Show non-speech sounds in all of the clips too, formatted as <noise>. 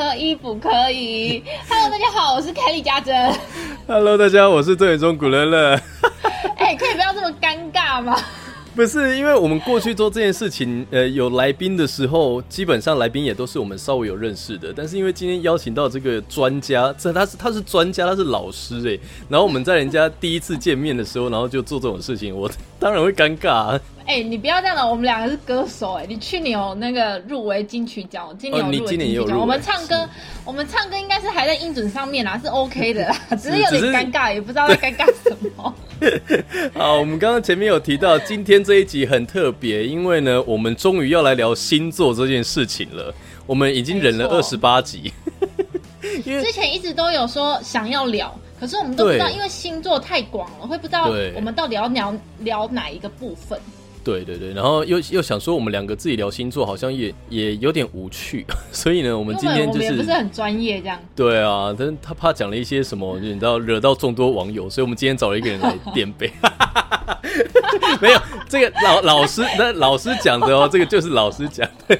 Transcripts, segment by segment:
可以不可以？<laughs> Hello，大家好，我是凯莉家珍。Hello，大家，我是郑宇中古乐乐。<laughs> 哎，可以不要这么尴尬吗？<laughs> 不是，因为我们过去做这件事情，呃，有来宾的时候，基本上来宾也都是我们稍微有认识的。但是因为今天邀请到这个专家，这他是他是专家，他是老师哎。然后我们在人家第一次见面的时候，然后就做这种事情，我当然会尴尬。哎，你不要这样了，我们两个是歌手哎，你去年有那个入围金曲奖，今年有入围金曲奖，我们唱歌，我们唱歌应该是还在音准上面啦，是 OK 的啦，只是有点尴尬，也不知道在尴尬什么。<laughs> 好，我们刚刚前面有提到，今天这一集很特别，因为呢，我们终于要来聊星座这件事情了。我们已经忍了二十八集，<laughs> 因为之前一直都有说想要聊，可是我们都不知道，因为星座太广了，会不知道我们到底要聊聊哪一个部分。对对对，然后又又想说我们两个自己聊星座，好像也也有点无趣，<laughs> 所以呢，我们今天就是不是很专业这样。对啊，但是他怕讲了一些什么，你知道惹到众多网友，所以我们今天找了一个人来垫背。<laughs> <laughs> 没有这个老老师，那老师讲的哦，这个就是老师讲的，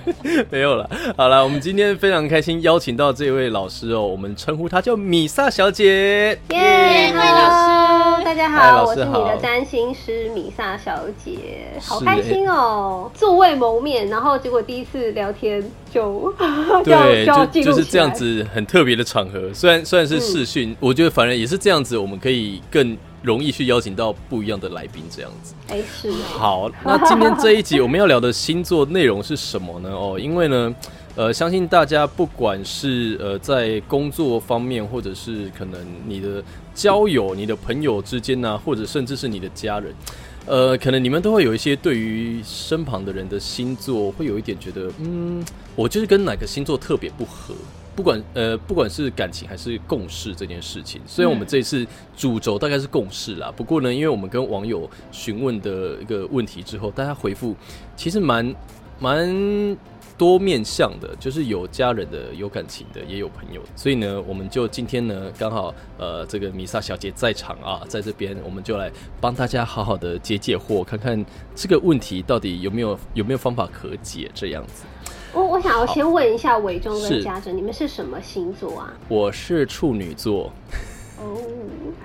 没有了。好了，我们今天非常开心邀请到这位老师哦，我们称呼她叫米萨小姐。耶，欢迎老师，大家好，我是你的占星师米萨小姐，好开心哦，素未谋面，然后结果第一次聊天就对，<laughs> 就就是这样子很特别的场合，虽然虽然是视讯，我觉得反正也是这样子，我们可以更。容易去邀请到不一样的来宾，这样子。哎，是。好，那今天这一集我们要聊的星座内容是什么呢？哦，<laughs> 因为呢，呃，相信大家不管是呃在工作方面，或者是可能你的交友、你的朋友之间呢，或者甚至是你的家人，呃，可能你们都会有一些对于身旁的人的星座，会有一点觉得，嗯，我就是跟哪个星座特别不合。不管呃，不管是感情还是共事这件事情，虽然我们这一次主轴大概是共事啦，不过呢，因为我们跟网友询问的一个问题之后，大家回复其实蛮蛮多面向的，就是有家人的，有感情的，也有朋友，所以呢，我们就今天呢，刚好呃，这个米萨小姐在场啊，在这边，我们就来帮大家好好的解解惑，看看这个问题到底有没有有没有方法可解这样子。我我想要先问一下伟忠跟家珍，你们是什么星座啊？我是处女座。哦，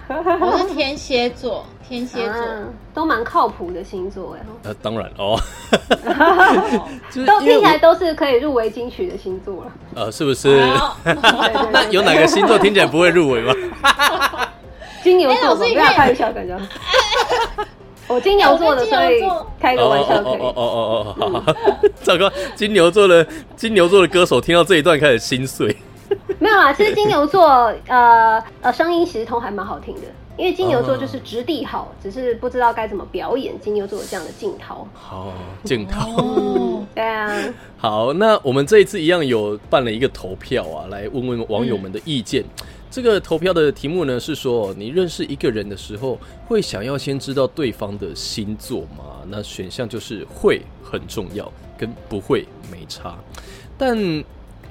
<laughs> 我是天蝎座，天蝎座都蛮靠谱的星座哎。呃，当然哦，<laughs> 都听起来都是可以入围金曲的星座了。呃，是不是？那 <laughs> 有哪个星座听起来不会入围吗？金牛座，不要开玩笑，感觉。我金牛座的，所以开个玩笑可以。哦哦哦哦哦，糟糕！金牛座的金牛座的歌手听到这一段开始心碎。没有啊，其实金牛座呃呃声音其实都还蛮好听的，因为金牛座就是质地好，只是不知道该怎么表演。金牛座有这样的镜头。好，镜头。对啊。好，那我们这一次一样有办了一个投票啊，来问问网友们的意见。这个投票的题目呢是说，你认识一个人的时候，会想要先知道对方的星座吗？那选项就是会很重要，跟不会没差。但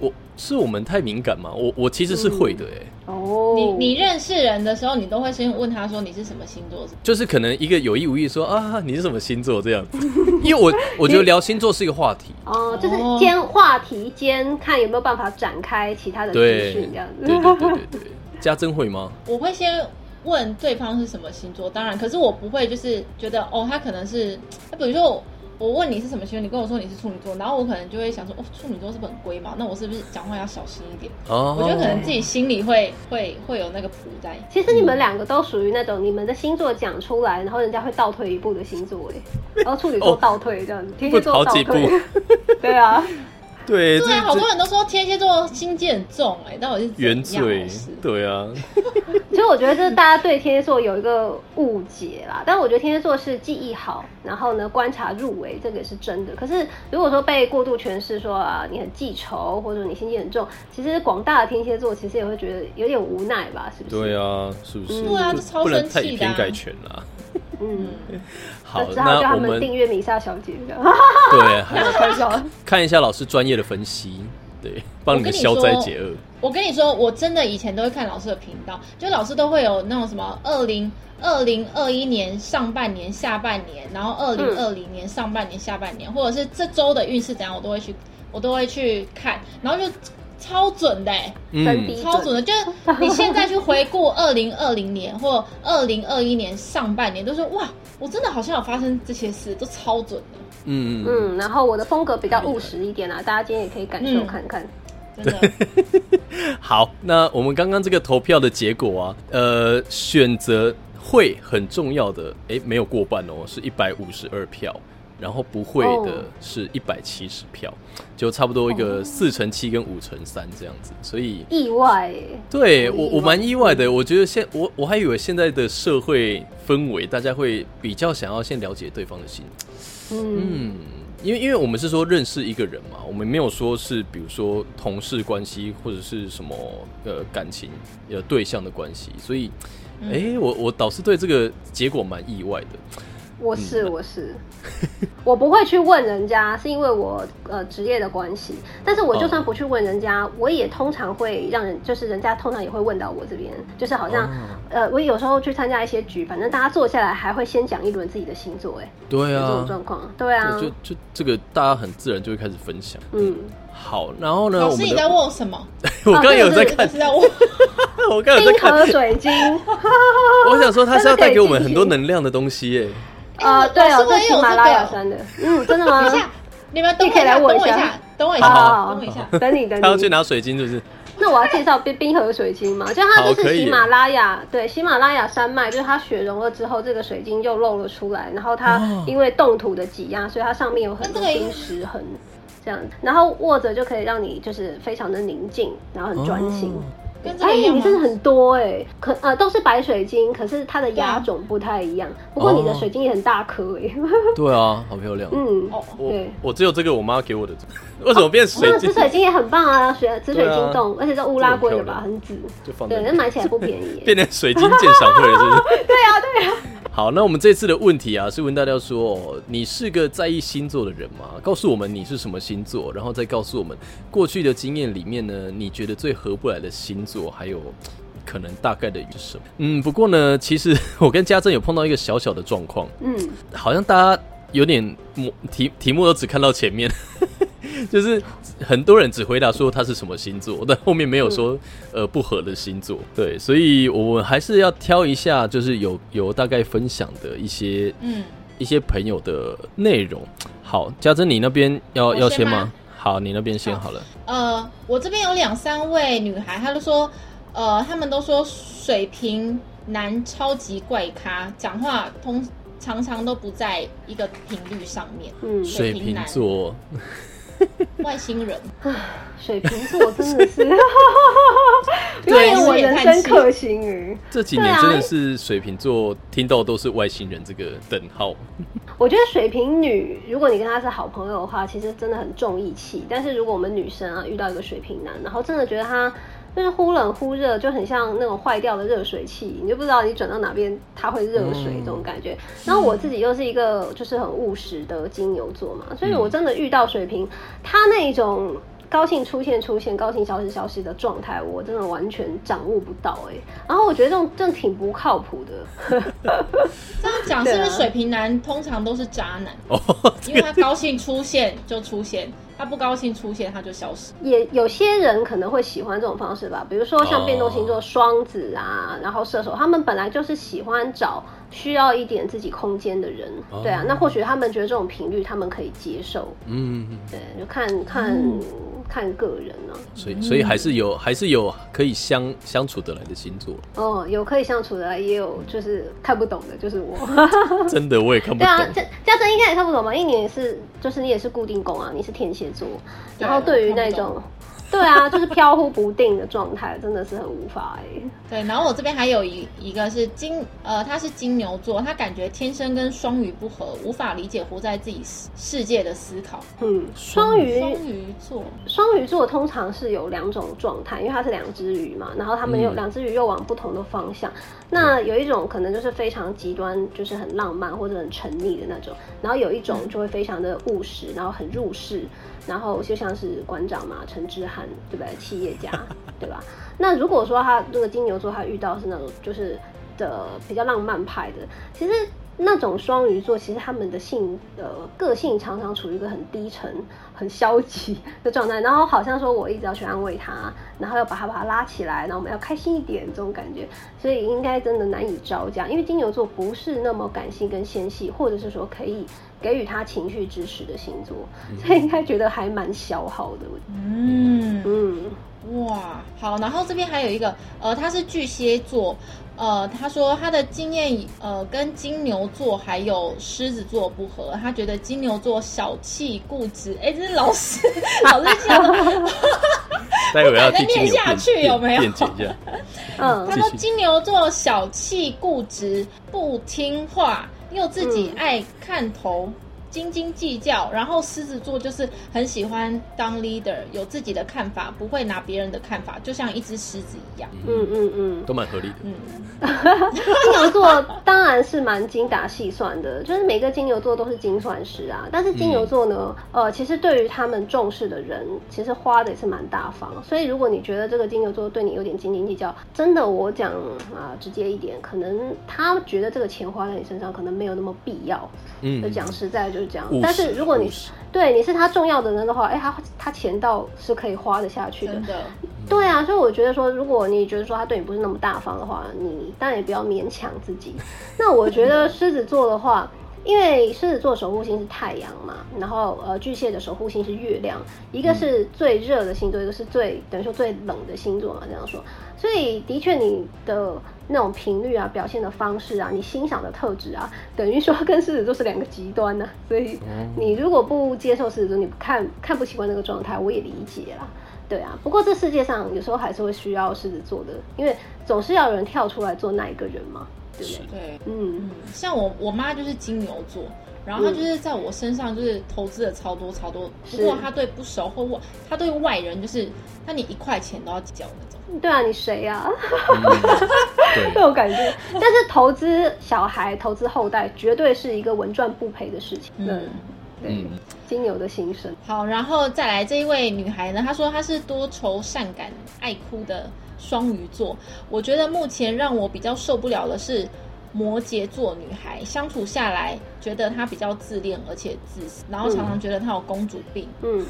我是我们太敏感吗？我我其实是会的哎。哦，你你认识人的时候，你都会先问他说你是什么星座？就是可能一个有意无意说啊，你是什么星座这样子？<laughs> 因为我我觉得聊星座是一个话题哦，就是兼话题兼看有没有办法展开其他的资讯这样子。对对对对对。家真会吗？我会先问对方是什么星座，当然，可是我不会就是觉得哦，他可能是，比如说我问你是什么星座，你跟我说你是处女座，然后我可能就会想说，哦，处女座是不是很龟嘛？那我是不是讲话要小心一点？哦，我觉得可能自己心里会会会有那个谱在。其实你们两个都属于那种你们的星座讲出来，然后人家会倒退一步的星座哎，然后处女座倒退这样子，天蝎座倒退，<laughs> 对啊。对对，好多人都说天蝎座心机很重，哎，但我是原罪，对啊。<laughs> 其实我觉得这是大家对天蝎座有一个误解啦，但我觉得天蝎座是记忆好，然后呢观察入围，这个是真的。可是如果说被过度诠释说啊，你很记仇，或者你心机很重，其实广大的天蝎座其实也会觉得有点无奈吧？是不是？对啊，是不是？对啊，这超生气的。改权啦。嗯。<laughs> 好，那我们订阅米莎小姐的，对，还有看一下看一下老师专业的分析，对，帮你们消灾解厄。我跟你说，我真的以前都会看老师的频道，就老师都会有那种什么二零二零二一年上半年、下半年，然后二零二零年上半年、下半年，或者是这周的运势怎样，我都会去我都会去看，然后就超准的、欸，真嗯的超准的。就是你现在去回顾二零二零年或二零二一年上半年，都说哇，我真的好像有发生这些事，都超准的，嗯嗯嗯，然后我的风格比较务实一点啊，大家今天也可以感受嗯看看。真的。<laughs> 好，那我们刚刚这个投票的结果啊，呃，选择会很重要的，诶，没有过半哦，是一百五十二票，然后不会哦的是一百七十票，就差不多一个四乘七跟五乘三这样子，所以。意外，对我，我蛮意外的。我觉得现我我还以为现在的社会氛围，大家会比较想要先了解对方的心嗯，嗯，因为因为我们是说认识一个人嘛，我们没有说是比如说同事关系或者是什么呃感情呃对象的关系，所以哎、我我倒是对这个结果蛮意外的。我是我是，我不会去问人家，是因为我呃职业的关系。但是我就算不去问人家，我也通常会让人，就是人家通常也会问到我这边，就是好像、哦呃，我有时候去参加一些局，反正大家坐下来还会先讲一轮自己的星座，哎，对啊这种啊，状况，对啊，就就这个大家很自然就会开始分享。嗯，好，然后呢，老师，你在问我什么？<laughs> 我刚刚有在看你是，在问？<laughs> 我刚刚有在冰看，河水晶，<laughs> 我想说他是要带给我们很多能量的东西耶。呃，对哦，在喜马拉雅山的，嗯，真的吗？等一下，你们等我你可以一下，来握一下。等我一下，等我一下，等我一下。等你等你。他要去拿水晶，就是？那我要介绍冰冰河水晶嘛，就它就是喜马拉雅，对，喜马拉雅山脉，就是它雪融了之后，这个水晶又露了出来，然后它哦。因为冻土的挤压，所以它上面有很多冰石痕，这样，然后握着就可以让你就是非常的宁静，然后很专心。跟这个一样吗？你真的很多哎、可呃都是白水晶，可是它的对啊压种不太一样。不过你的哦水晶也很大颗哎、<laughs> 对啊，好漂亮。嗯，哦对。我只有这个我妈给我的，为什么变水晶那紫？水晶也很棒啊，水紫水晶洞，而且是乌拉圭的吧，很很紫。就放对，那买起来不便宜耶。<laughs> 变成水晶鉴赏会了，是不是？<laughs> 对啊，对啊。好，那我们这次的问题啊，是问大家说，哦你是个在意星座的人吗？告诉我们你是什么星座，然后再告诉我们过去的经验里面呢，你觉得最合不来的星座，还有可能大概的是什么？嗯，不过呢，其实我跟家政有碰到一个小小的状况，嗯，好像大家有点模题题目都只看到前面，<laughs> 就是很多人只回答说他是什么星座，但后面没有说、呃不合的星座。对，所以我们还是要挑一下，就是有有大概分享的一些嗯，一些朋友的内容。好，家珍，你那边要先要先吗？好，你那边先好了。呃，我这边有两三位女孩，她都说，呃，她们都说水瓶男超级怪咖，讲话通常常都不在一个频率上面。嗯水瓶座，<laughs> 外星人，水瓶座真的是，<laughs> 有对点我人生克星于。这几年真的是水瓶座，听到都是外星人这个等号。<laughs> 我觉得水瓶女，如果你跟她是好朋友的话，其实真的很重义气。但是如果我们女生啊遇到一个水瓶男，然后真的觉得他就是忽冷忽热，就很像那种坏掉的热水器，你就不知道你转到哪边它会热水嗯这种感觉。然后我自己又是一个就是很务实的金牛座嘛，所以我真的遇到水瓶，他那一种。高兴出现出现，高兴消失消失的状态，我真的完全掌握不到哎、然后我觉得这种真的挺不靠谱的。<laughs> 这样讲是不是水瓶男通常都是渣男？哦，因为他高兴出现就出现，他不高兴出现他就消失。也有些人可能会喜欢这种方式吧，比如说像变动星哦座双子啊，然后射手，他们本来就是喜欢找需要一点自己空间的人，哦。对啊，那或许他们觉得这种频率他们可以接受，嗯，对，就看看、嗯看个人呢、所以所以还是有还是有可以相相处得来的星座。哦，有可以相处的来，也有就是看不懂的，就是我。<laughs> 真的我也看不懂对啊，懂。家家珍应该也看不懂吧？因为你也是，就是你也是固定宫啊，你是天蝎座，然后对于那种，对啊，就是飘忽不定的状态，真的是很无法哎、对，然后我这边还有一一个是金，呃，他是金牛座，他感觉天生跟双鱼不合，无法理解活在自己世世界的思考。嗯，双鱼双鱼座，双鱼座通常是有两种状态，因为它是两只鱼嘛，然后他们有嗯。两只鱼又往不同的方向。那有一种可能就是非常极端，就是很浪漫或者很沉溺的那种，然后有一种就会非常的务实，然后很入世，然后就像是馆长嘛，陈之对吧？企业家，对吧？<laughs> 那如果说他这个金牛座他遇到是那种就是的比较浪漫派的，其实。那种双鱼座，其实他们的性呃个性常常处于一个很低沉、很消极的状态，然后好像说我一直要去安慰他，然后要把他把他拉起来，然后我们要开心一点这种感觉，所以应该真的难以招架，因为金牛座不是那么感性跟纤细，或者是说可以给予他情绪支持的星座，所以应该觉得还蛮消耗的。嗯嗯，哇，好，然后这边还有一个呃，他是巨蟹座。呃，他说他的经验呃跟金牛座还有狮子座不合，他觉得金牛座小气固执。哎，这是老师老师讲的，<laughs> 待会要再念 <laughs> 下去有没有？嗯，他说金牛座小气固执，不听话，又自己爱看头。斤斤计较，然后狮子座就是很喜欢当 leader，有自己的看法，不会拿别人的看法，就像一只狮子一样。嗯嗯嗯，都蛮合理的。嗯，金牛座当然是蛮精打细算的，就是每个金牛座都是精算师啊。但是金牛座呢，呃，其实对于他们重视的人，其实花的也是蛮大方。所以如果你觉得这个金牛座对你有点斤斤计较，真的，我讲啊，直接一点，可能他觉得这个钱花在你身上可能没有那么必要。嗯，就讲实在就是。这样，但是如果你对你是他重要的人的话，哎，他他钱倒是可以花得下去的。真的，对啊，所以我觉得说，如果你觉得说他对你不是那么大方的话，你当然也不要勉强自己。<laughs> 那我觉得狮子座的话，因为狮子座守护星是太阳嘛，然后呃巨蟹的守护星是月亮，一个是最热的星座，一个是最等于说最冷的星座嘛，这样说。所以的确你的。那种频率啊，表现的方式啊，你欣赏的特质啊，等于说跟狮子座是两个极端呢。<laughs> 所以你如果不接受狮子座，你不看看不习惯那个状态，我也理解啦。对啊，不过这世界上有时候还是会需要狮子座的，因为总是要有人跳出来做那一个人嘛，对不对？对，嗯，像我我妈就是金牛座。然后他就是在我身上就是投资了超多超多，不过他对不熟或我，他对外人就是那你一块钱都要交那种。对啊，你谁呀？这 <laughs> 种感觉。但是投资小孩、投资后代，绝对是一个稳赚不赔的事情。嗯，对，金牛的心声。好，然后再来这一位女孩呢，她说她是多愁善感、爱哭的双鱼座。我觉得目前让我比较受不了的是。摩羯座女孩相处下来，觉得她比较自恋而且自私，然后常常觉得她有公主病。嗯，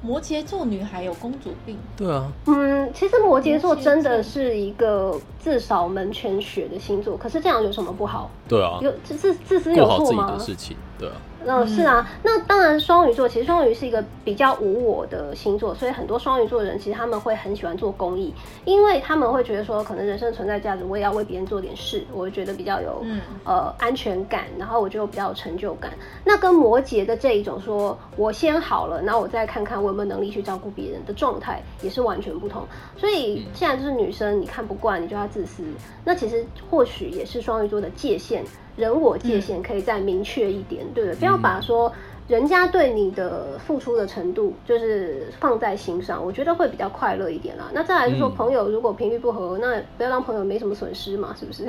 摩羯座女孩有公主病？对啊。嗯，其实摩羯座真的是一个自扫门前雪的星座，可是这样有什么不好？对啊。有自自私有错吗？事情，对啊。嗯，是啊，那当然，双鱼座其实双鱼是一个比较无我的星座，所以很多双鱼座的人其实他们会很喜欢做公益，因为他们会觉得说，可能人生存在价值，我也要为别人做点事，我会觉得比较有呃安全感，然后我就比较有成就感。那跟摩羯的这一种说，我先好了，然后我再看看我有没有能力去照顾别人的状态，也是完全不同。所以现在就是女生，你看不惯，你就要自私，那其实或许也是双鱼座的界限。人我界限可以再明确一点，对不对？不要把说人家对你的付出的程度就是放在心上，我觉得会比较快乐一点啦。那再来就是说，朋友如果频率不合，那不要当朋友，没什么损失嘛，是不是？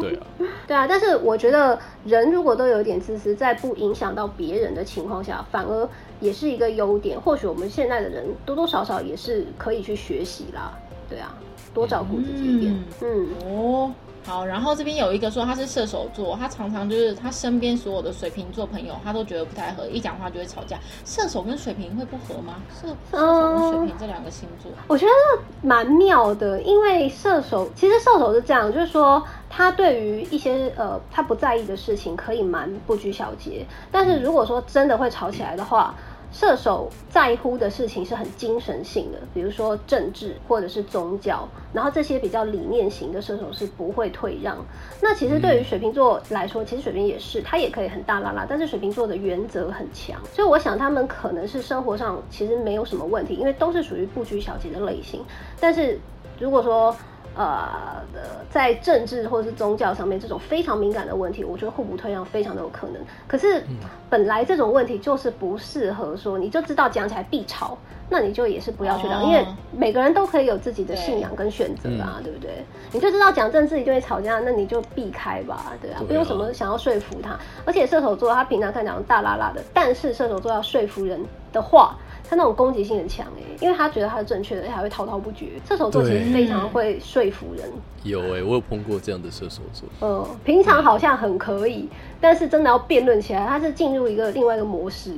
对啊，<laughs> 对啊。但是我觉得人如果都有一点自私，在不影响到别人的情况下，反而也是一个优点。或许我们现在的人多多少少也是可以去学习啦，对啊，多照顾自己一点。嗯哦。好，然后这边有一个说他是射手座，他常常就是他身边所有的水瓶座朋友，他都觉得不太合，一讲话就会吵架。射手跟水瓶会不合吗？射射手跟水瓶这两个星座，我觉得蛮妙的，因为射手其实射手是这样，就是说他对于一些呃他不在意的事情可以蛮不拘小节，但是如果说真的会吵起来的话。射手在乎的事情是很精神性的，比如说政治或者是宗教，然后这些比较理念型的射手是不会退让。那其实对于水瓶座来说，其实水瓶也是，他也可以很大拉拉，但是水瓶座的原则很强，所以我想他们可能是生活上其实没有什么问题，因为都是属于不拘小节的类型。但是如果说，呃，在政治或者是宗教上面这种非常敏感的问题，我觉得互不退让非常的有可能。可是本来这种问题就是不适合说，你就知道讲起来必吵，那你就也是不要去聊，因为每个人都可以有自己的信仰跟选择啊，对不对？你就知道讲政治一定会吵架，那你就避开吧，对啊，不用什么想要说服他。而且射手座他平常看讲大拉拉的，但是射手座要说服人的话，他那种攻击性很强哎，因为他觉得他是正确的，而且还会滔滔不绝。射手座其实非常会说服人，有哎、我有碰过这样的射手座。呃，平常好像很可以，但是真的要辩论起来，他是进入一个另外一个模式。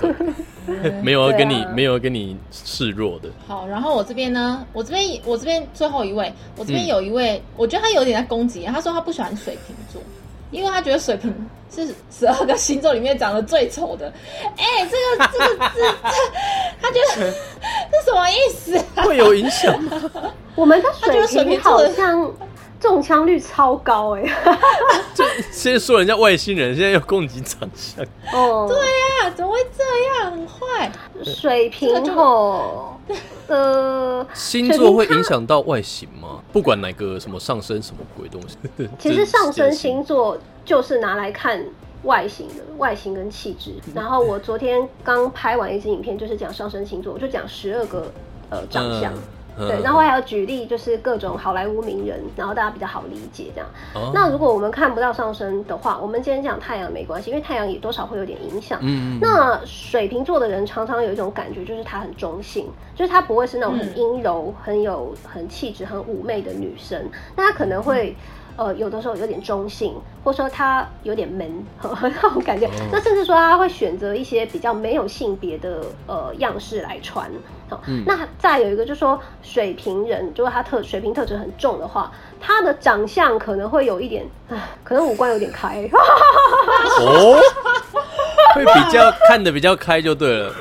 <laughs> 没有要跟你、啊没有要跟你示弱的，好，然后我这边呢，我这边我这边最后一位，我这边嗯有一位，我觉得他有点在攻击，他说他不喜欢水瓶座，因为他觉得水瓶是十二个星座里面长得最丑的。哎、这个这个这这，<laughs> 他觉得这什么意思啊？会有影响吗？<laughs> 我们的他觉得水水瓶好瓶座的像中枪率超高哎、<laughs> 就先说人家外星人，现在又攻击长相，哦，对呀、怎么会这样？很坏。水瓶这个就吼，<laughs> 呃，星座会影响到外形吗？不管哪个什么上升什么鬼东西，<laughs> 其实上升星座就是拿来看外形的，外形跟气质。嗯然后我昨天刚拍完一支影片，就是讲上升星座，我就讲十二个呃长相。嗯对，然后还有举例，就是各种好莱坞名人，然后大家比较好理解这样。哦那如果我们看不到上升的话，我们今天讲太阳没关系，因为太阳也多少会有点影响。嗯，那水瓶座的人常常有一种感觉，就是她很中性，就是她不会是那种很嗯阴柔、很有很气质、很妩媚的女生，那她可能会。呃，有的时候有点中性，或者说他有点闷那种感觉。那甚至说他会选择一些比较没有性别的呃样式来穿。那再有一个就是说水瓶人，如果他特水平特质很重的话，他的长相可能会有一点，唉可能五官有点开。哦，<laughs> 会比较看的比较开就对了。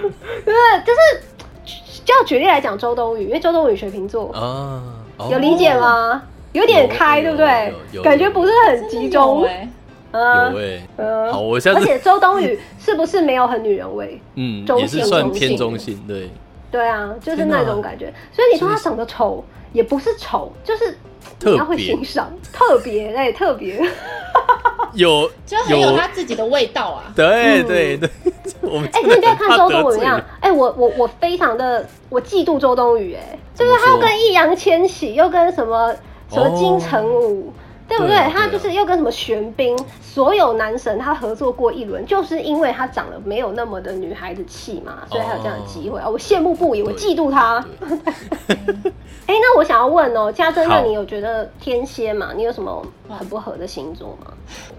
对，就是就要举例来讲周冬雨，因为周冬雨水瓶座，啊，哦。有理解吗？有点开，有对不对？感觉不是很集中。哎、嗯有哎、嗯。好我下次而且周冬雨是不是没有很女人味？嗯，中也是算偏中性，对，对啊，就是那种感觉。所以你说他长得丑，也不是丑，就是特你要会欣赏，特别 <laughs> 哎，特别。<laughs> 有就很有他自己的味道啊。对嗯对对，<laughs> 我们哎，你不要看周冬雨那样，哎，我我我非常的我嫉妒周冬雨，哎，就是怎么说她又跟易烊千玺，又跟什么什么金城武。对不对？他就是又跟什么玄彬，所有男神他合作过一轮，就是因为他长得没有那么的女孩子气嘛，所以他有这样的机会啊！我羡慕不已，我嫉妒他。对 <laughs> 哎，那我想要问哦，家珍，那你有觉得天蝎嘛？你有什么很不合的星座吗？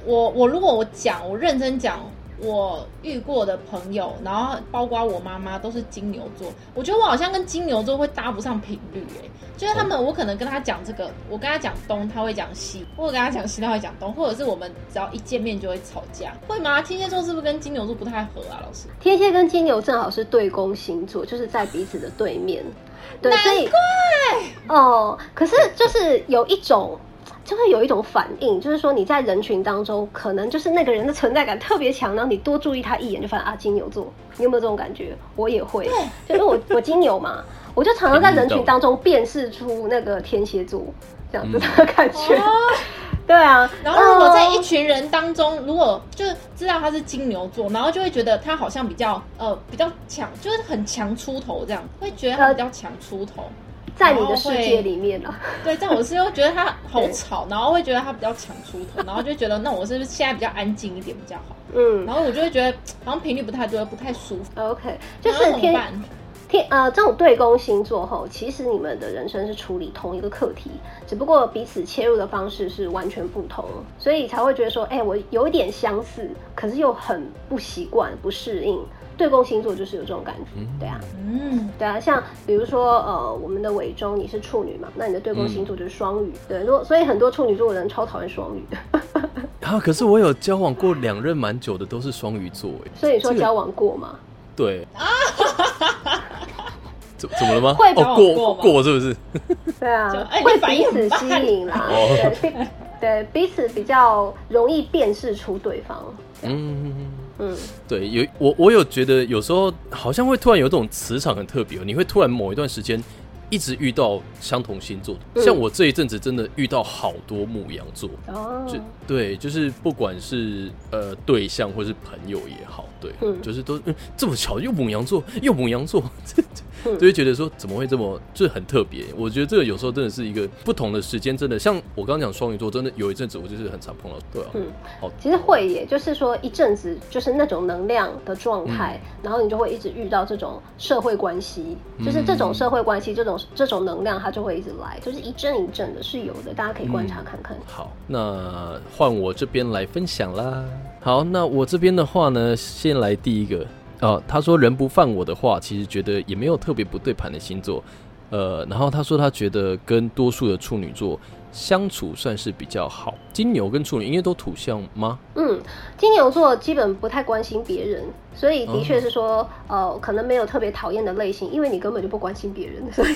我我如果我讲，我认真讲，我遇过的朋友，然后包括我妈妈都是金牛座，我觉得我好像跟金牛座会搭不上频率，哎，就是他们，我可能跟他讲这个，我跟他讲东，他会讲西；或者跟他讲西，他会讲东，或者是我们只要一见面就会吵架，会吗？天蝎座是不是跟金牛座不太合啊？老师，天蝎跟金牛正好是对宫星座，就是在彼此的对面。对，所以哦，可是就是有一种。就会有一种反应，就是说你在人群当中，可能就是那个人的存在感特别强，然后你多注意他一眼，就发现啊金牛座，你有没有这种感觉？我也会，就因为我我金牛嘛，我就常常在人群当中辨识出那个天蝎座这样子的感觉。<laughs> 对啊，然后如果在一呃群人当中，如果就知道他是金牛座，然后就会觉得他好像比较呃比较强，就是很强出头这样，会觉得他比较强出头。在你的世界里面啊，对，但我是又觉得他好吵，然后会觉得他比较抢出头，然后就觉得那我是不是现在比较安静一点比较好？嗯然后我就会觉得好像频率不太对，不太舒服。，OK，就是天怎么办？天呃，这种对宫星座后，其实你们的人生是处理同一个课题，只不过彼此切入的方式是完全不同，所以才会觉得说，哎、我有一点相似，可是又很不习惯、不适应。对宫星座就是有这种感觉，对啊，嗯，对啊，像比如说呃，我们的伟中你是处女嘛，那你的对宫星座就是双鱼，对，如果所以很多处女座的人超讨厌双鱼，<laughs> <laughs> 啊，可是我有交往过两任蛮久的，都是双鱼座，哎，所以说交往过嘛，对。<laughs> 怎怎么了吗？会交哦，过往过是不是？对啊会彼此吸引啦，哦。对，彼对彼此比较容易辨识出对方。嗯，嗯，对，有我我有觉得有时候好像会突然有种磁场很特别哦，你会突然某一段时间一直遇到相同星座。的，嗯。像我这一阵子真的遇到好多母羊座，哦，就对，就是不管是呃对象或是朋友也好，对，嗯。就是都、嗯、这么巧，又母羊座，又母羊座，<laughs> <laughs> 就会觉得说怎么会这么，这很特别。我觉得这个有时候真的是一个不同的时间，真的像我刚刚讲双鱼座，真的有一阵子我就是很常碰到，对啊，嗯好，其实会耶，就是说一阵子就是那种能量的状态，嗯然后你就会一直遇到这种社会关系，就是这种社会关系，这种这种能量它就会一直来，就是一阵一阵的是有的，大家可以观察看看。好，那换我这边来分享啦。好，那我这边的话呢，先来第一个呃。他说人不犯我的话，其实觉得也没有特别不对盘的星座。呃，然后他说他觉得跟多数的处女座相处算是比较好。金牛跟处女因为都土象吗？嗯，金牛座基本不太关心别人，所以的确是说，呃，可能没有特别讨厌的类型，因为你根本就不关心别人，<laughs> 所以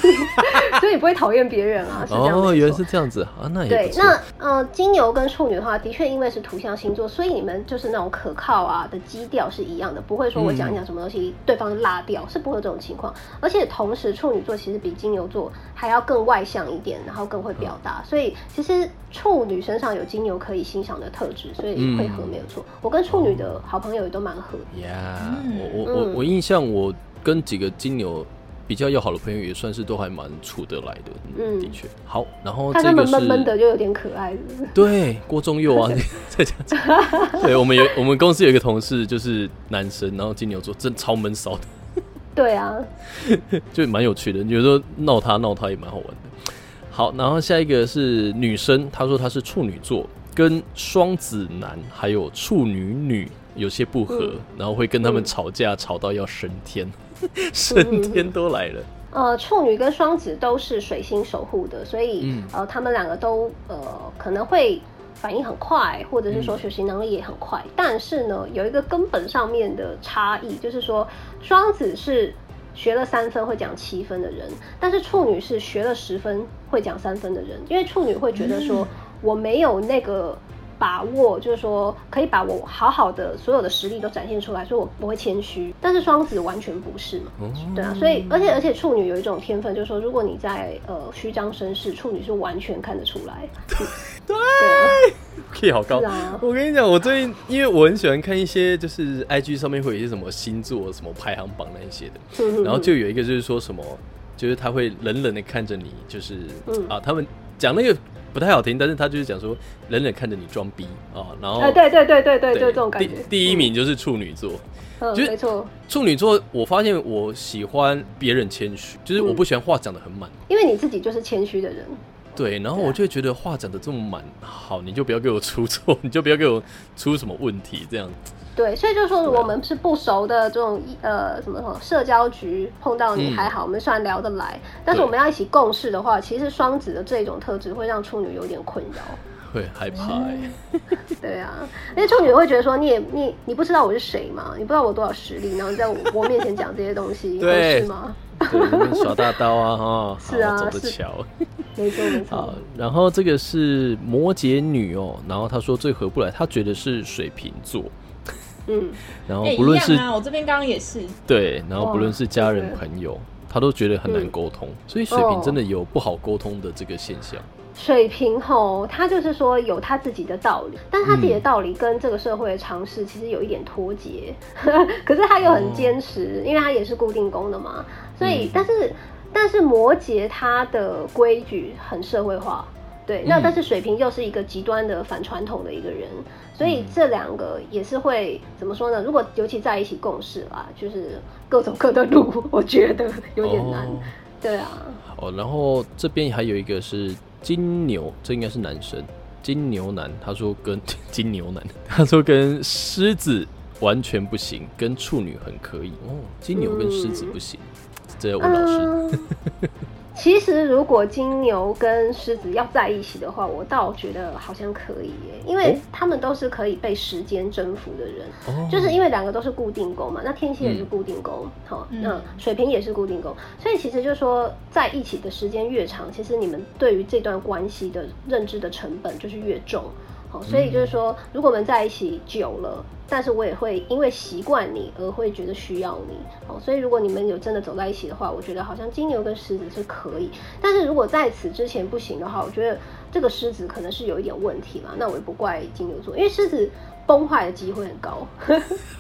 所以不会讨厌别人啊，是这样哦，原来是这样子啊，那也对。那呃，金牛跟处女的话，的确因为是土象星座，所以你们就是那种可靠啊的基调是一样的，不会说我讲一讲什么东西，对方拉掉，是不会有这种情况。而且同时，处女座其实比金牛座还要更外向一点，然后更会表达，所以其实处女身上有金牛可以欣赏的特质，所以会合没有错。我跟处女的好朋友也都蛮合嗯我我我嗯我印象，我跟几个金牛比较要好的朋友，也算是都还蛮处得来的。嗯，嗯的确。好，然后这个是闷闷的就有点可爱，是是对郭宗佑啊，<laughs> 在这样子。对我们有我们公司有一个同事就是男生，然后金牛座真超闷骚的，对啊，<laughs> 就蛮有趣的。有时候闹他闹他也蛮好玩的。好，然后下一个是女生，她说她是处女座，跟双子男还有处女女有些不合，嗯然后会跟他们嗯吵架，吵到要升天，<laughs> 升天都来了。呃，处女跟双子都是水星守护的，所以、嗯呃，他们两个都呃可能会反应很快，或者是说嗯学习能力也很快。但是呢，有一个根本上面的差异，就是说双子是学了三分会讲七分的人，但是处女是学了十分会讲三分的人，因为处女会觉得说、我没有那个。把握就是说，可以把我好好的所有的实力都展现出来，所以我不会谦虚。但是双子完全不是嘛，哦。对啊，所以而且而且处女有一种天分，就是说，如果你在呃虚张声势，处女是完全看得出来。<laughs> 对。啊，K 好高。啊。我跟你讲，我最近因为我很喜欢看一些就是 IG 上面会有一些什么星座什么排行榜那一些的，嗯然后就有一个就是说什么，就是他会冷冷的看着你，就是、嗯。啊，他们讲那个不太好听，但是他就是讲说冷冷看着你装逼啊，然后哎，对对对对对，对就这种感觉。第第一名就是处女座，嗯，就是没错，处女座，我发现我喜欢别人谦虚，就是我不喜欢话讲的很满。因为你自己就是谦虚的人。对，然后我就会觉得话讲的这么满，好，你就不要给我出错，<laughs> 你就不要给我出什么问题，这样。对，所以就是说，我们是不熟的这种呃什么什么社交局碰到你嗯还好，我们虽然聊得来，但是我们要一起共事的话，其实双子的这种特质会让处女有点困扰。会害怕、欸，<laughs> 对啊，因为处女会觉得说，你也你你不知道我是谁嘛，你不知道我多少实力，然后在我 <laughs> 我面前讲这些东西，合对适吗？对，耍大刀啊，哈，是啊好走着瞧。没错没。好错，，然后这个是摩羯女哦，然后她说最合不来，她觉得是水瓶座，嗯，然后哎不论是、啊，我这边刚刚也是，对，然后不论是家人朋友，她都觉得很难嗯沟通，所以水瓶哦真的有不好沟通的这个现象。水瓶吼，他就是说有他自己的道理，但他自己的嗯。道理跟这个社会的常识其实有一点脱节，<laughs> 可是他又很坚持，因为他也是固定工的嘛，所以、嗯但是但是摩羯他的规矩很社会化。对，那嗯但是水瓶又是一个极端的反传统的一个人，所以嗯这两个也是会怎么说呢？如果尤其在一起共事啦，就是各走各的路，<laughs> 我觉得有点难。哦对啊，哦，然后这边还有一个是金牛，这应该是男生，金牛男，他说跟 <laughs> 金牛男，他说跟狮子完全不行，跟处女很可以哦，金牛跟狮子不行，这要问老师。嗯 <laughs> 其实，如果金牛跟狮子要在一起的话，我倒觉得好像可以耶，因为哦他们都是可以被时间征服的人。哦就是因为两个都是固定宫嘛，那天蝎也是嗯固定宫，好、嗯那水瓶也是固定宫，所以其实就是说在一起的时间越长，其实你们对于这段关系的认知的成本就是越重。好，所以就是说，如果我们在一起久了，但是我也会因为习惯你而会觉得需要你。好，所以如果你们有真的走在一起的话，我觉得好像金牛跟狮子是可以。但是如果在此之前不行的话，我觉得这个狮子可能是有一点问题嘛，那我也不怪金牛座，因为狮子崩坏的机会很高。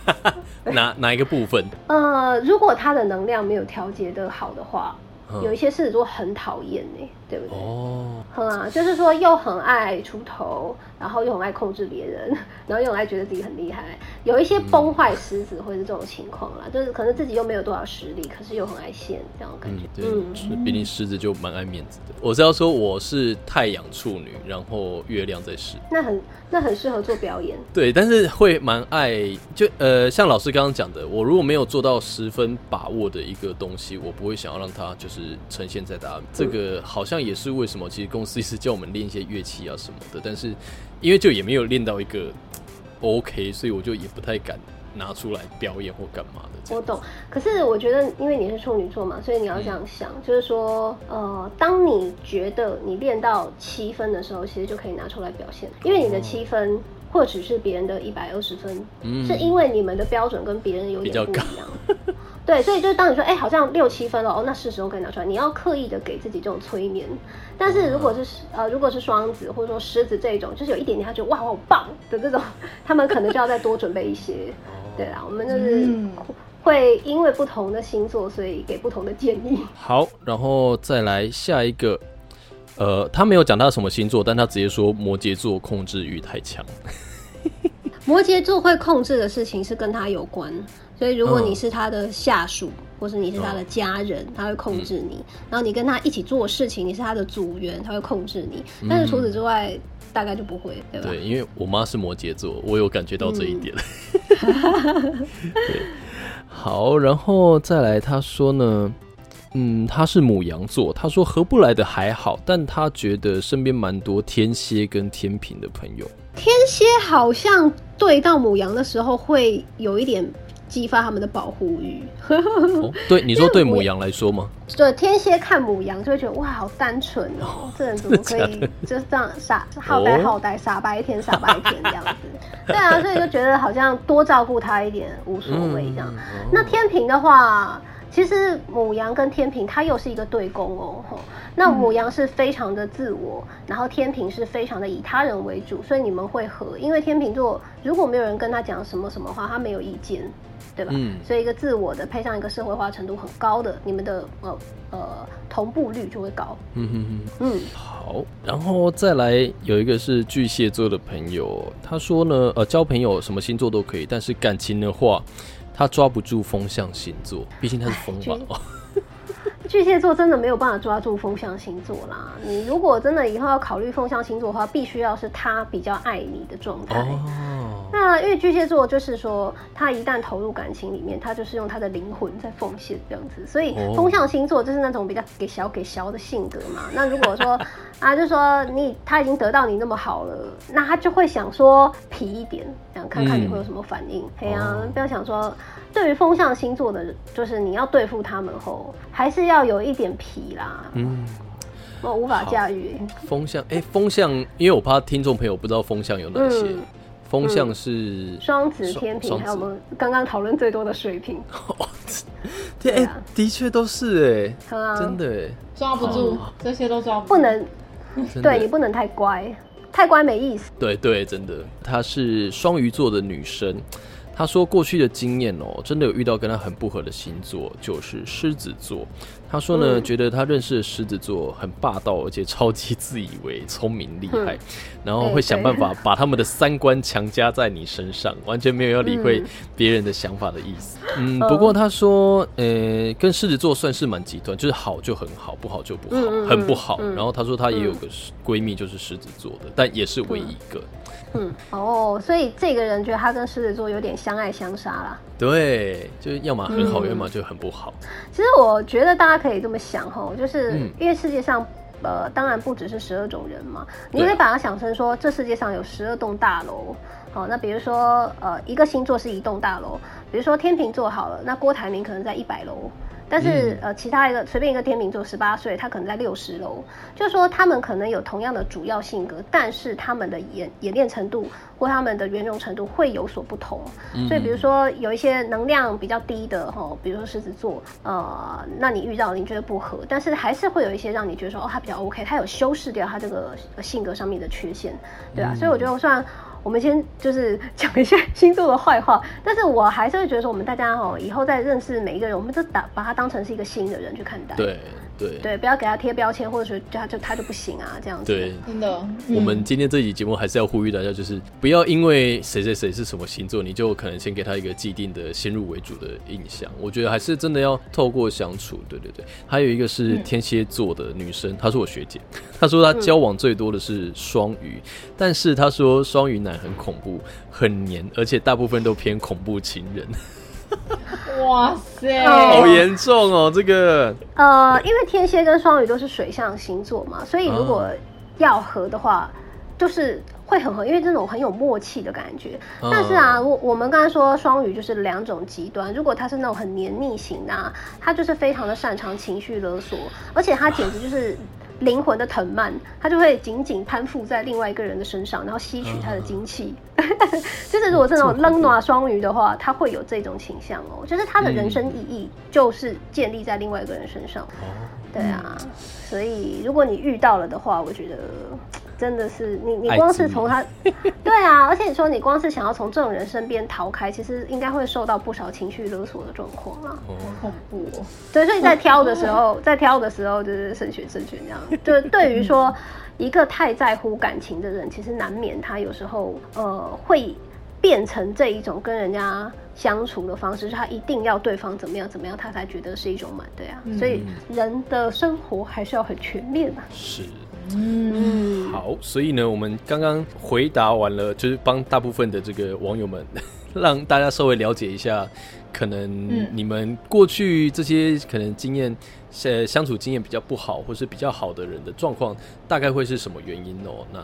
<laughs> 哪哪一个部分？<laughs> 呃，如果他的能量没有调节的好的话，嗯有一些狮子座很讨厌呢，对不对？哦，嗯啊，就是说又很爱出头，然后又很爱控制别人，<laughs> 然后又很爱觉得自己很厉害。有一些崩坏狮子会是这种情况啦，就是可能自己又没有多少实力，可是又很爱现这样的感嗯觉。，对，是毕竟狮子就蛮爱面子的。我是要说我是太阳处女，然后月亮在狮。那很那很适合做表演。对，但是会蛮爱，就呃，像老师刚刚讲的，我如果没有做到十分把握的一个东西，我不会想要让它就是呈现在大家。这个好像也是为什么，其实公司一直叫我们练一些乐器啊什么的，但是因为就也没有练到一个 OK，所以我就也不太敢拿出来表演或干嘛的。我懂，可是我觉得，因为你是处女座嘛，所以你要这样想，就是说，呃，当你觉得你练到七分的时候，其实就可以拿出来表现，因为你的七分或者是别人的一百二十分，嗯是因为你们的标准跟别人有点不一样。<laughs> 对，所以就是当你说，哎、好像六七分了，哦，那是时候可以拿出来。你要刻意的给自己这种催眠。但是如果是呃，如果是双子或者说狮子这种，就是有一点点他觉得哇好棒的这种，<laughs> 他们可能就要再多准备一些。对啦，我们就是嗯会因为不同的星座，所以给不同的建议。好，然后再来下一个，呃，他没有讲他什么星座，但他直接说摩羯座控制欲太强。<laughs> 摩羯座会控制的事情是跟他有关，所以如果嗯你是他的下属，或是你是他的家人，他会控制你；然后你跟他一起做事情，你是他的组员，他会控制你。但是除此之外，大概就不会，对吧？对，因为我妈是摩羯座，我有感觉到这一点。<laughs> 对，好，然后再来，他说呢，嗯，他是母羊座，他说合不来的还好，但他觉得身边蛮多天蝎跟天平的朋友。天蝎好像对到母羊的时候会有一点激发他们的保护欲。哦，对，你说对母羊来说吗？对，天蝎看母羊就会觉得哇，好单纯哦，这人怎么可以就是这样傻好呆好呆，傻白甜傻白甜这样子？对啊，所以就觉得好像多照顾他一点无所谓这样。嗯那天平的话，其实母羊跟天平它又是一个对宫哦。吼那母羊是非常的自我，然后天平是非常的以他人为主，所以你们会合。因为天平座如果没有人跟他讲什么什么话，他没有意见，对吧？嗯所以一个自我的配上一个社会化程度很高的，你们的呃呃同步率就会高。嗯哼哼。嗯，好，然后再来有一个是巨蟹座的朋友，他说呢，呃，交朋友什么星座都可以，但是感情的话，他抓不住风象星座，毕竟他是风巨吧。哦巨蟹座真的没有办法抓住风象星座啦。你如果真的以后要考虑风象星座的话，必须要是他比较爱你的状态。哦，那因为巨蟹座就是说，他一旦投入感情里面，他就是用他的灵魂在奉献这样子。所以哦风象星座就是那种比较给小给小的性格嘛。那如果说啊，就说你他已经得到你那么好了，那他就会想说皮一点，想看看你会有什么反应。嘿呀、哦不要想说，对于风象星座的，就是你要对付他们后，还是要有一点皮啦。嗯，我无法驾驭。风象，哎、风象，因为我怕听众朋友不知道风象有哪些。嗯风象是双子、天平，还有我们刚刚讨论最多的水瓶，<laughs> 对，哎、的确都是哎、真的哎、抓不住，这些都抓不住。不能对你不能太乖，太乖没意思。对对，真的，她是双鱼座的女生。她说过去的经验哦，真的有遇到跟他很不合的星座，就是狮子座。他说呢，嗯觉得他认识的狮子座很霸道，而且超级自以为聪明厉害，嗯然后会想办法把他们的三观强加在你身上，完全没有要理会嗯别人的想法的意思。嗯，不过他说，呃，跟狮子座算是蛮极端，就是好就很好，不好就不好，很不好。嗯然后他说他也有个闺蜜就是狮子座的，但也是唯一一个。嗯，哦，所以这个人觉得他跟狮子座有点相爱相杀啦。对，就是要么很好，嗯要么就很不好。其实我觉得大家可以这么想哈，就是嗯因为世界上。呃，当然不只是十二种人嘛，你可以把它想成说，这世界上有十二栋大楼。好，那比如说，呃，一个星座是一栋大楼，比如说天秤座好了，那郭台铭可能在一百楼，但是呃，其他一个随便一个天秤座十八岁，他可能在六十楼，就是说他们可能有同样的主要性格，但是他们的演演练程度或他们的圆融程度会有所不同。所以比如说有一些能量比较低的哈，比如说狮子座，呃，那你遇到你觉得不合，但是还是会有一些让你觉得说哦，他比较 OK，他有修饰掉他这个性格上面的缺陷，对啊，所以我觉得我算。我们先就是讲一下星座的坏话，但是我还是会觉得说，我们大家哦，以后再认识每一个人，我们都打把他当成是一个新的人去看待。对。对对，不要给他贴标签，或者说他就他就不行啊，这样子。对，真的。我们今天这期节目还是要呼吁大家，就是不要因为谁谁谁是什么星座，你就可能先给他一个既定的先入为主的印象。我觉得还是真的要透过相处。对对对。还有一个是天蝎座的女生，她是我学姐，她说她交往最多的是双鱼，但是她说双鱼男很恐怖、很黏，而且大部分都偏恐怖情人。<laughs> 哇塞，好严重哦！这个呃，因为天蝎跟双鱼都是水象星座嘛，所以如果要合的话，就是会很合，因为这种很有默契的感觉。但是啊，我我们刚才说双鱼就是两种极端，如果他是那种很黏腻型的，他就是非常的擅长情绪勒索，而且他简直就是。灵魂的藤蔓，它就会紧紧攀附在另外一个人的身上，然后吸取他的精气。<laughs> 就是如果是那种冷暖双鱼的话，他会有这种倾向哦。就是他的人生意义就是建立在另外一个人身上。对啊，所以如果你遇到了的话，我觉得。真的是你，你光是从他，<laughs> 对啊，而且你说你光是想要从这种人身边逃开，其实应该会受到不少情绪勒索的状况啊，好恐怖哦。对，所以在挑的时候，在挑的时候就是慎选慎选这样。就对于说一个太在乎感情的人，其实难免他有时候呃会变成这一种跟人家相处的方式，他一定要对方怎么样怎么样，他才觉得是一种满对啊。所以人的生活还是要很全面的。是。嗯，好，所以呢，我们刚刚回答完了，就是帮大部分的这个网友们，<laughs> 让大家稍微了解一下，可能你们过去这些可能经验，呃，相处经验比较不好，或是比较好的人的状况，大概会是什么原因哦？那。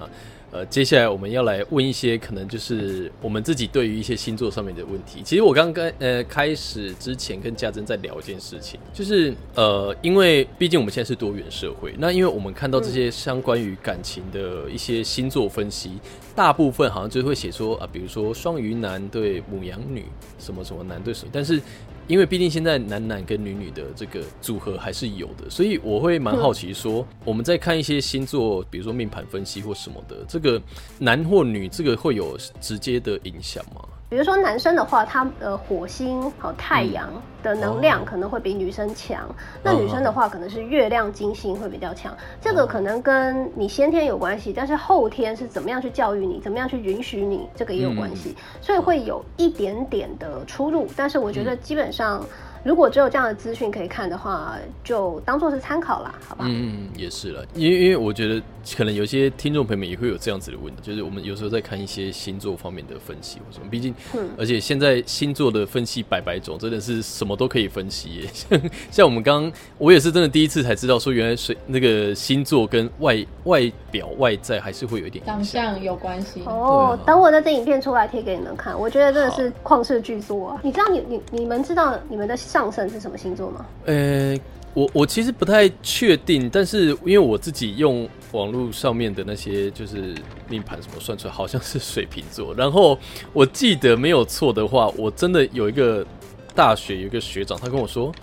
呃，接下来我们要来问一些可能就是我们自己对于一些星座上面的问题。其实我刚刚呃开始之前跟家珍在聊一件事情，就是呃，因为毕竟我们现在是多元社会，那因为我们看到这些相关于感情的一些星座分析，大部分好像就会写说啊，比如说双鱼男对母羊女，什么什么男对什么，但是。因为毕竟现在男男跟女女的这个组合还是有的，所以我会蛮好奇说，我们在看一些星座，比如说命盘分析或什么的，这个男或女，这个会有直接的影响吗？比如说男生的话，他的火星和太阳的能量可能会比女生强，那女生的话可能是月亮金星会比较强，这个可能跟你先天有关系，但是后天是怎么样去教育你，怎么样去允许你，这个也有关系，所以会有一点点的出入，但是我觉得基本上。如果只有这样的资讯可以看的话，就当做是参考啦，好吧？嗯，也是了，因为因为我觉得可能有些听众朋友们也会有这样子的问题，就是我们有时候在看一些星座方面的分析或什么，毕竟，而且现在星座的分析百百种，真的是什么都可以分析。<laughs> 像像我们刚刚，我也是真的第一次才知道，说原来水那个星座跟外外表外在还是会有一点长相有关系。哦，等我的这影片出来贴给你们看，我觉得真的是旷世巨作啊！你知道你你你们知道你们的。上升是什么星座吗？呃，我我其实不太确定，但是因为我自己用网络上面的那些就是命盘什么算出来，好像是水瓶座。然后我记得没有错的话，我真的有一个大学有一个学长，他跟我说：“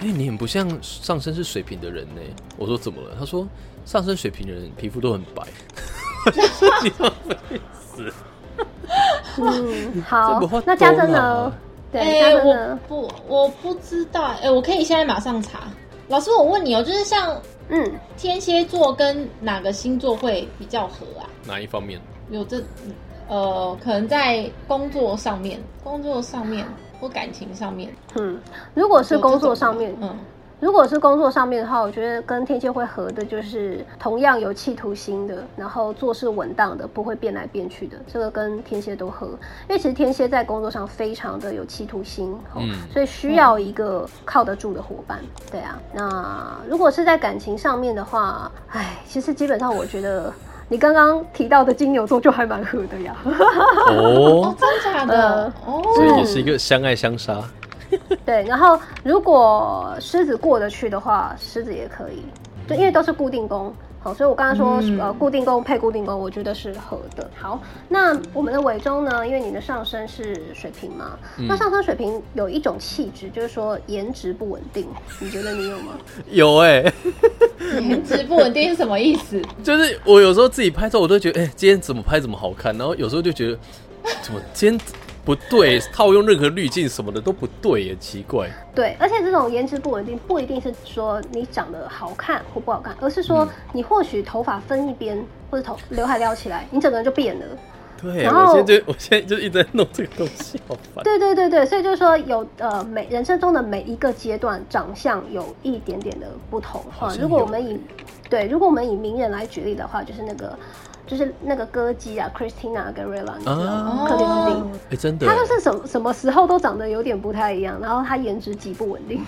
哎，你很不像上升是水瓶的人呢。”我说：“怎么了？”他说：“上升水瓶的人皮肤都很白。”嗯，好，<laughs> 那家珍呢？哎，我不，我不知道。哎，我可以现在马上查。老师，我问你哦，就是像，嗯，天蝎座跟哪个星座会比较合啊？哪一方面？有这，呃，可能在工作上面，工作上面或感情上面。嗯，如果是工作上面，嗯。如果是工作上面的话，我觉得跟天蝎会合的，就是同样有企图心的，然后做事稳当的，不会变来变去的，这个跟天蝎都合。因为其实天蝎在工作上非常的有企图心，嗯，所以需要一个靠得住的伙伴。对啊，那如果是在感情上面的话，哎，其实基本上我觉得你刚刚提到的金牛座就还蛮合的呀。哦，真假的？哦，所以也是一个相爱相杀。<laughs> 对，然后如果狮子过得去的话，狮子也可以，就因为都是固定宫。好，所以我刚刚说，嗯呃，固定宫配固定宫，我觉得是合的。好，那我们的尾中呢？因为你的上身是水瓶嘛，那上身水瓶有一种气质，就是说颜值不稳定，你觉得你有吗？<laughs> 有哎、<laughs> 颜值不稳定是什么意思？就是我有时候自己拍照，我都觉得，哎、今天怎么拍怎么好看，然后有时候就觉得，怎么今天不对，套用任何滤镜什么的都不对也，奇怪。对，而且这种颜值不稳定，不一定是说你长得好看或不好看，而是说嗯你或许头发分一边，或者头刘海撩起来，你整个人就变了。对，然后我现在就 <laughs> 我现在就一直在弄这个东西，好烦。对对对对，所以就是说有呃每人生中的每一个阶段，长相有一点点的不同哈如果我们以对，如果我们以名人来举例的话，就是那个就是那个歌姬啊，Christina Aguilera，你知道吗？啊克里斯汀。哎、真的她，就是什么什么时候都长得有点不太一样，然后她颜值极不稳定。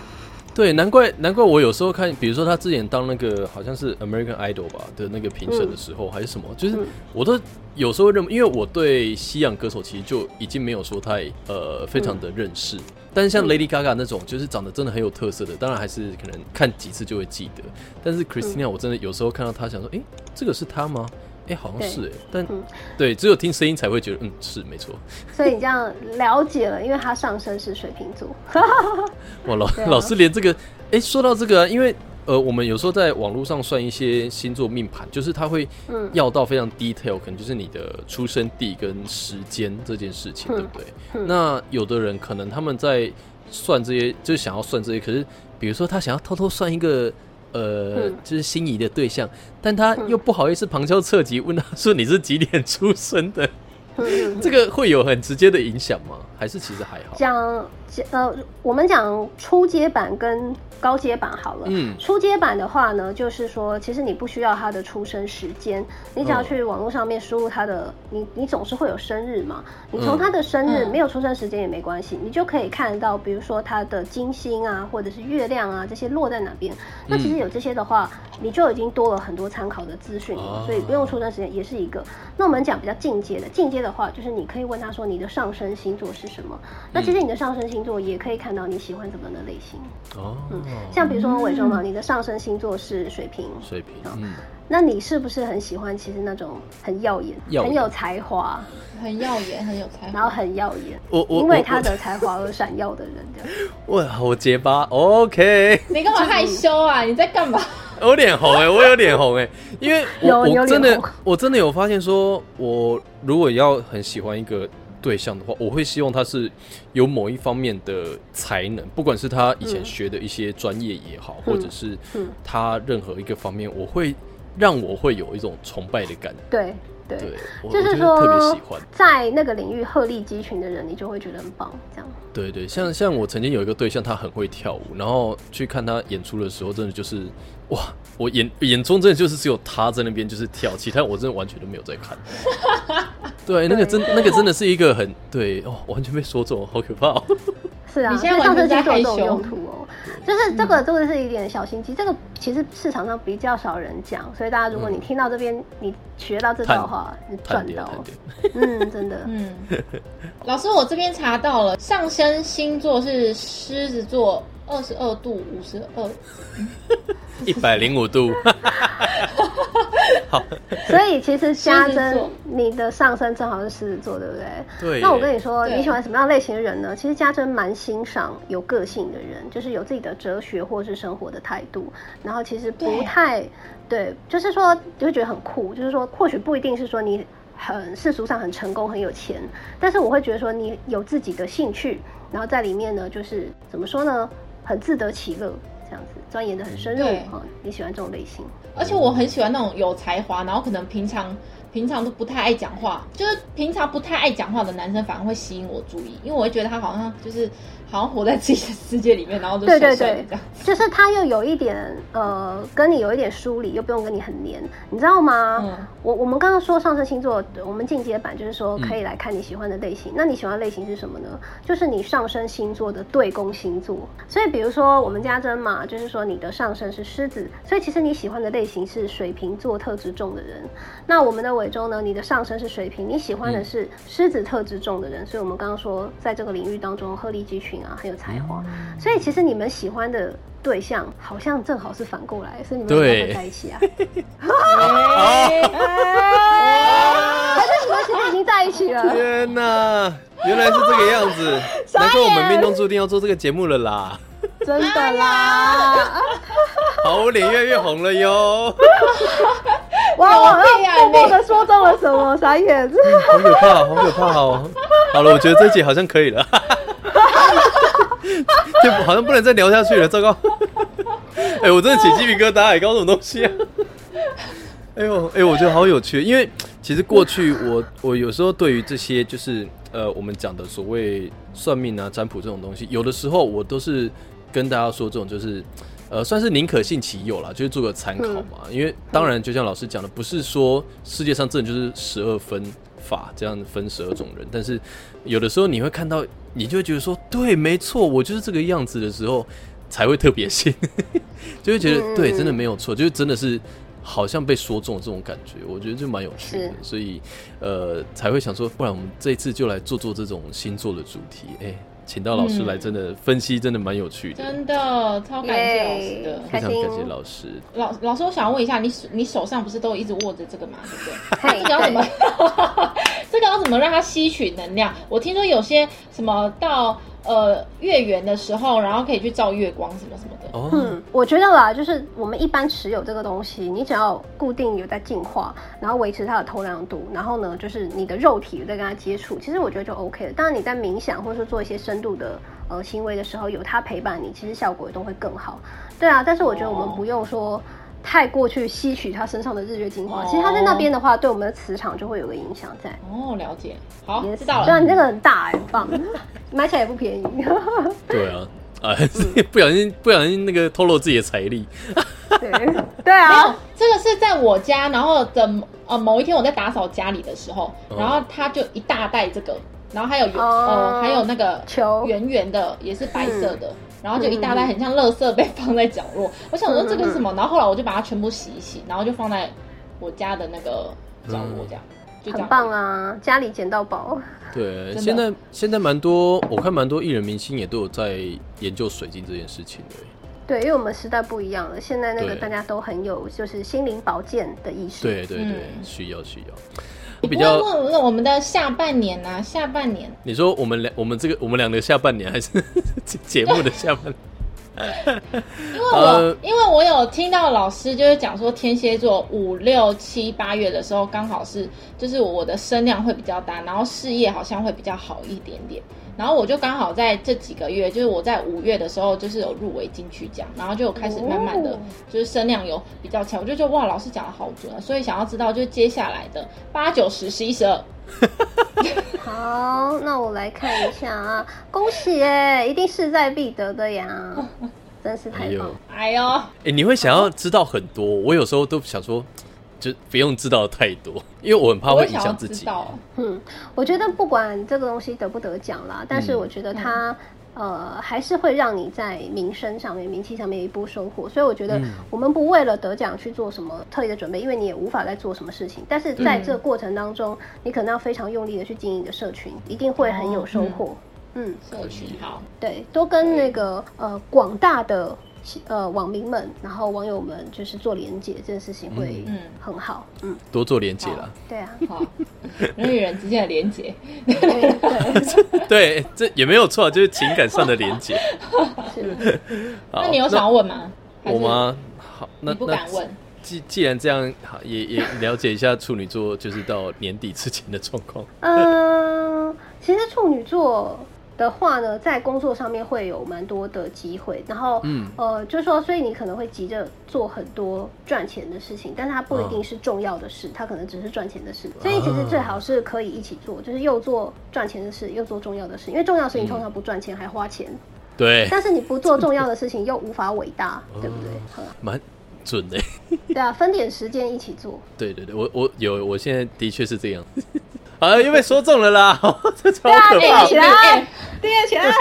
对，难怪难怪我有时候看，比如说他之前当那个好像是 American Idol 吧的那个评审的时候，还是什么，就是嗯我都有时候认，因为我对西洋歌手其实就已经没有说太呃非常的认识，但是像嗯 Lady Gaga 那种，就是长得真的很有特色的，当然还是可能看几次就会记得。但是 Christina，、我真的有时候看到她，想说，诶，这个是她吗？诶，好像对是诶，但、嗯对，只有听声音才会觉得，嗯，是没错。所以你这样了解了，因为他上升是水瓶座。<laughs> 哇，老、老师连这个，哎、说到这个、啊，因为呃，我们有时候在网络上算一些星座命盘，就是他会嗯要到非常 detail，可能就是你的出生地跟时间这件事情，嗯对不对？嗯那有的人可能他们在算这些，就是想要算这些，可是比如说他想要偷偷算一个。呃，嗯。就是心仪的对象，但他嗯。又不好意思旁敲侧击问他说你是几点出生的，嗯这个会有很直接的影响吗？还是其实还好？讲呃，我们讲初阶版跟高阶版好了。嗯初阶版的话呢，就是说，其实你不需要他的出生时间，你只要嗯去网络上面输入他的，你你总是会有生日嘛，你从嗯他的生日、嗯没有出生时间也没关系，你就可以看到，比如说他的金星啊，或者是月亮啊这些落在哪边。那其实嗯有这些的话，你就已经多了很多参考的资讯所以不用出生时间也是一个。那我们讲比较进阶的，进阶的话就是你可以问他说你的上升星座是什么。那其实你的上升星座也可以看到你喜欢怎么样的类型。哦，嗯像比如说伟忠嘛，你的上升星座是水瓶，水瓶，嗯。那你是不是很喜欢其实那种很耀眼、耀眼很有才华，很耀眼，<laughs> 很有才华。然后很耀眼，我我我因为他的才华而闪耀的人这样？哇，我结巴，OK，你干嘛害羞啊？你在干嘛？我脸红哎、我有脸红哎、因为我有有脸我真的红我真的有发现说，我如果要很喜欢一个对象的话，我会希望他是有某一方面的才能，不管是他以前嗯学的一些专业也好，嗯或者是嗯他任何一个方面，我会让我会有一种崇拜的感觉。对对。就是说特别喜欢。，在那个领域鹤立鸡群的人，你就会觉得很棒。这样，对对，像像我曾经有一个对象，他很会跳舞，然后去看他演出的时候，真的就是哇，我眼眼中真的就是只有他在那边就是跳，其他我真的完全都没有在看。<laughs> 对，那个真那个真的是一个很对哦，完全被说中，好可怕、哦。<laughs> 是啊，你现在上升完全在星座有用途哦。就是这个，这个是一点小心机。这个其实市场上比较少人讲，所以大家如果你听到这边，你学到这招的话，你赚到探。点，嗯，真的。<laughs> 嗯，老师，我这边查到了，上升星座是狮子座，二十二度五十二。<laughs> 一百零五度，<laughs> 好，所以其实家珍，你的上身正好是狮子座，对不对？对。那我跟你说，你喜欢什么样类型的人呢？其实家珍蛮欣赏有个性的人，就是有自己的哲学或是生活的态度，然后其实不太对，就是说就会觉得很酷，就是说或许不一定是说你很世俗上很成功很有钱，但是我会觉得说你有自己的兴趣，然后在里面呢，就是怎么说呢，很自得其乐。这样子钻研的很深入对哈、你喜欢这种类型？而且我很喜欢那种有才华，然后可能平常平常都不太爱讲话，就是平常不太爱讲话的男生，反而会吸引我注意，因为我会觉得他好像就是好像活在自己的世界里面，然后就对对对就是他又有一点呃，跟你有一点疏离，又不用跟你很黏，你知道吗？嗯我我们刚刚说上升星座，我们进阶版就是说嗯可以来看你喜欢的类型。那你喜欢的类型是什么呢？就是你上升星座的对宫星座。所以比如说我们家珍嘛，就是说你的上升是狮子，所以其实你喜欢的类型是水瓶座特质重的人。那我们的尾中呢，你的上升是水瓶，你喜欢的是狮子特质重的人，所以我们刚刚说，在这个领域当中，鹤立鸡群啊，很有才华。所以其实你们喜欢的对象，好像正好是反过来，是你们两个会在一起啊。还是你们其实已经在一起了？天哪，原来是这个样子，<laughs> 难怪我们命中注定要做这个节目了啦。<laughs> 真的啦！<laughs> 好，我脸越来越红了哟。哇，我默默的说中了什么？<laughs> 傻眼！好可怕，好可怕哦！好了，我觉得这集好像可以了。<laughs> 就好像不能再聊下去了，糟糕！<laughs> 哎，我真的起鸡皮疙瘩，哎，搞什么东西啊？哎呦，哎，我觉得好有趣，因为其实过去我我有时候对于这些就是呃我们讲的所谓算命啊、占卜这种东西，有的时候我都是跟大家说这种就是呃算是宁可信其有啦，就是做个参考嘛。因为当然就像老师讲的，不是说世界上真的就是十二分法这样分十二种人，但是有的时候你会看到，你就会觉得说对，没错，我就是这个样子的时候才会特别信，<laughs> 就会觉得对，真的没有错，就是真的是。好像被说中这种感觉，我觉得就蛮有趣的，所以呃才会想说，不然我们这一次就来做做这种星座的主题。哎，请到老师来，真的分析真的蛮有趣的，真的超感谢老师的，非常感谢老师。老老师，我想问一下，你你手上不是都一直握着这个吗？<laughs> 对不对？这个要怎么？<laughs> 这个要怎么让它吸取能量？我听说有些什么到。呃，月圆的时候，然后可以去照月光什么什么的。嗯，我觉得啦，就是我们一般持有这个东西，你只要固定有在净化，然后维持它的透亮度，然后呢，就是你的肉体有在跟它接触，其实我觉得就 OK 了。当然你在冥想或者说做一些深度的呃行为的时候，有它陪伴你，其实效果都会更好。对啊，但是我觉得我们不用说。太过去吸取他身上的日月精华，其实他在那边的话，对我们的磁场就会有个影响在。哦，了解，好，知道了。对啊，你这个很大哎，很棒，<laughs> 买起来也不便宜。<laughs> 对啊，<laughs> 啊，不小心不小心那个透露自己的财力。对。对啊，这个是在我家，然后的呃某一天我在打扫家里的时候，然后他就一大袋这个，然后还有呃还有那个球。圆圆的，也是白色的。然后就一大袋很像垃圾被放在角落，<laughs> 我想说这个是什么？然后后来我就把它全部洗一洗，然后就放在我家的那个角落，这样就很棒啊！家里捡到宝。对，现在现在蛮多，我看蛮多艺人明星也都有在研究水晶这件事情的。对，因为我们时代不一样了，现在那个大家都很有就是心灵保健的意识。对对对，需要需要。比较问我们的下半年呢？下半年，你说我们两我们这个我们两个下半年还是 <laughs> 节目的下半？<laughs> 因为我因为我有听到老师就是讲说天蝎座五六七八月的时候刚好是就是我的声量会比较大，然后事业好像会比较好一点点。然后我就刚好在这几个月，就是我在五月的时候，就是有入围金曲奖，然后就开始慢慢的就是声量有比较强，我就觉得哇，老师讲的好准啊！所以想要知道，就是接下来的八九十十一十二。<laughs> 好，那我来看一下啊，恭喜哎，一定势在必得的呀，<laughs> 真是太棒！哎呦，哎，你会想要知道很多，我有时候都想说。就不用知道太多，因为我很怕会影响自己。嗯，我觉得不管这个东西得不得奖啦，但是我觉得它呃还是会让你在名声上面、名气上面有一波收获。所以我觉得我们不为了得奖去做什么特别的准备，因为你也无法再做什么事情。但是在这个过程当中，你可能要非常用力的去经营你的社群，一定会很有收获。嗯，社群好，对，多跟那个呃广大的。呃，网民们，然后网友们，就是做连接这件事情会很好，嗯，多做连接了，对啊，好，人与人之间的连接，<laughs> 对，这也没有错，就是情感上的连接。<laughs> 那你有想要问吗？我吗？好，那不敢问。既既然这样，好，也也了解一下处女座，就是到年底之前的状况。嗯，其实处女座。的话呢，在工作上面会有蛮多的机会，然后，嗯。呃，就是说，所以你可能会急着做很多赚钱的事情，但是它不一定是重要的事，它可能只是赚钱的事，所以其实最好是可以一起做，就是又做赚钱的事，又做重要的事，因为重要的事情通常不赚钱还花钱，对，但是你不做重要的事情又无法伟大，对不对？蛮 <laughs> 准的，对啊，分点时间一起做，对对对，我我有，我现在的确是这样。啊！又被说中了啦！<laughs> 这超可怕！叠起来，叠起来！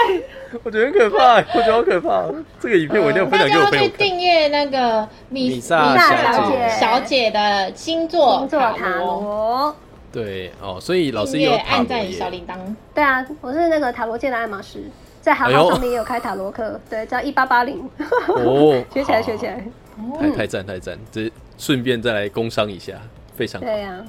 我觉得很可怕，我觉得好可怕。这个影片我一定要分大家要去享给我朋友看。订阅那个米米萨小姐小姐的星座星座塔罗，罗。对哦，所以老师也有按赞小耶。铃铛。对啊，我是那个塔罗界的爱马仕，在好好上面也有开塔罗课，对，叫一八八零，哦，<laughs> 学起来好学起来。太太赞太赞，这顺便再来工商一下，非常好。对啊呀、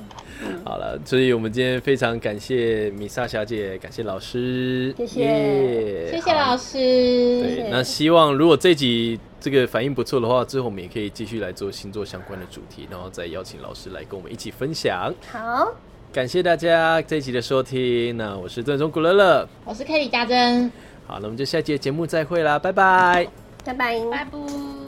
好了，所以我们今天非常感谢米萨小姐，感谢老师，谢谢耶谢谢老。好师。对，那希望如果这集这个反应不错的话，之后我们也可以继续来做星座相关的主题，然后再邀请老师来跟我们一起分享。好，感谢大家这一集的收听，那我是正宗古乐乐，我是 Kelly 家珍，好，那我们就下期的节目再会啦，拜拜。拜拜。拜拜。